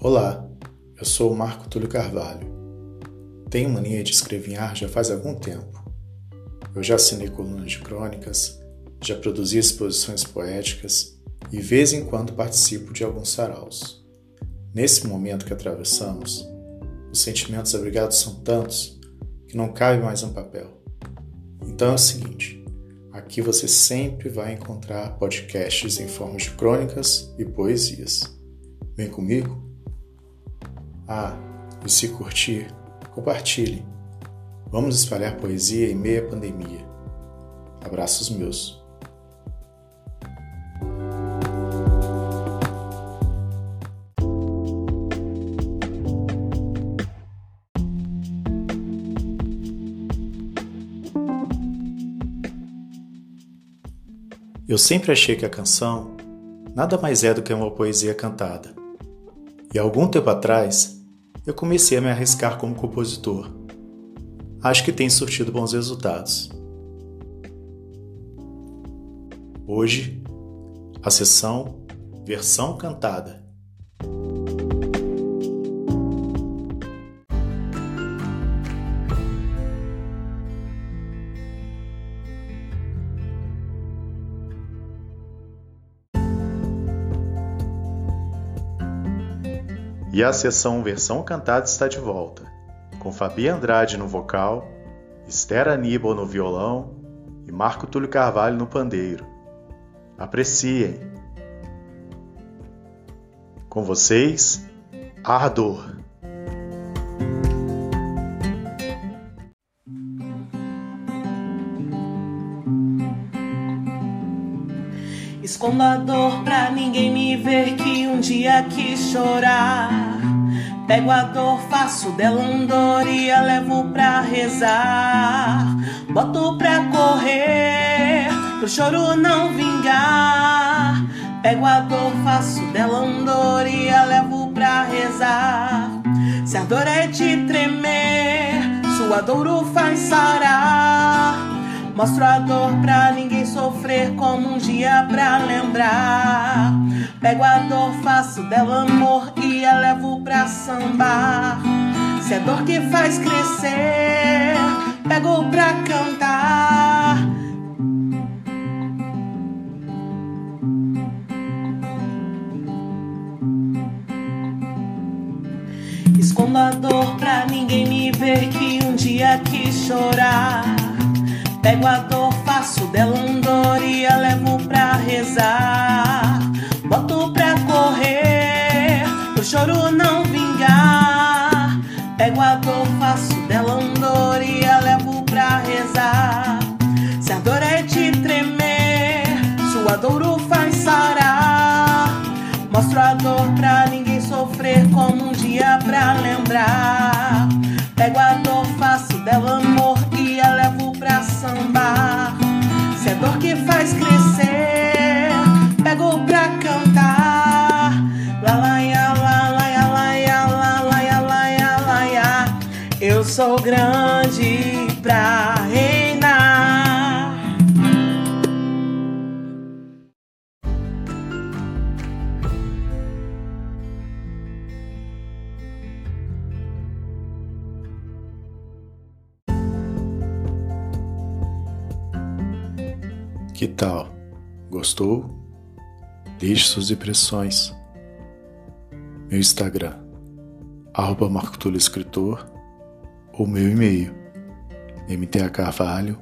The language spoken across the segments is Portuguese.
Olá, eu sou o Marco Túlio Carvalho. Tenho mania de escrever já faz algum tempo. Eu já assinei colunas de crônicas, já produzi exposições poéticas e, vez em quando, participo de alguns saraus. Nesse momento que atravessamos, os sentimentos abrigados são tantos que não cabe mais um papel. Então é o seguinte: aqui você sempre vai encontrar podcasts em forma de crônicas e poesias. Vem comigo? Ah, e se curtir, compartilhe. Vamos espalhar poesia em meia pandemia. Abraços meus. Eu sempre achei que a canção nada mais é do que uma poesia cantada. E algum tempo atrás, eu comecei a me arriscar como compositor. Acho que tem surtido bons resultados. Hoje, a sessão Versão Cantada. E a sessão Versão Cantada está de volta, com Fabi Andrade no vocal, Esther Aníbal no violão e Marco Túlio Carvalho no pandeiro. Apreciem! Com vocês, Ardor. Escondo a dor pra ninguém me ver que um dia quis chorar. Pego a dor, faço dela andoria, levo pra rezar. Boto pra correr, pro choro não vingar. Pego a dor, faço dela andoria, levo pra rezar. Se a dor é de tremer, sua dor o faz sarar. Mostro a dor pra ninguém sofrer como um dia pra lembrar. Pego a dor, faço dela amor e a levo pra sambar. Se é dor que faz crescer, pego pra cantar. Escondo a dor pra ninguém me ver que um dia quis chorar. Pego a dor, faço dela andoria, levo A dor, faço dela andoria, levo pra rezar. Se a dor é de tremer, sua dor o faz sarar. Mostro a dor pra ninguém sofrer como um dia pra lembrar. Sou grande pra reinar. Que tal? Gostou? Deixe suas impressões. Meu Instagram, arroba Marco Túlio Escritor, ou meu e-mail, mtacarvalho,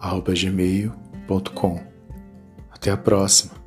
arroba gmail.com. Até a próxima!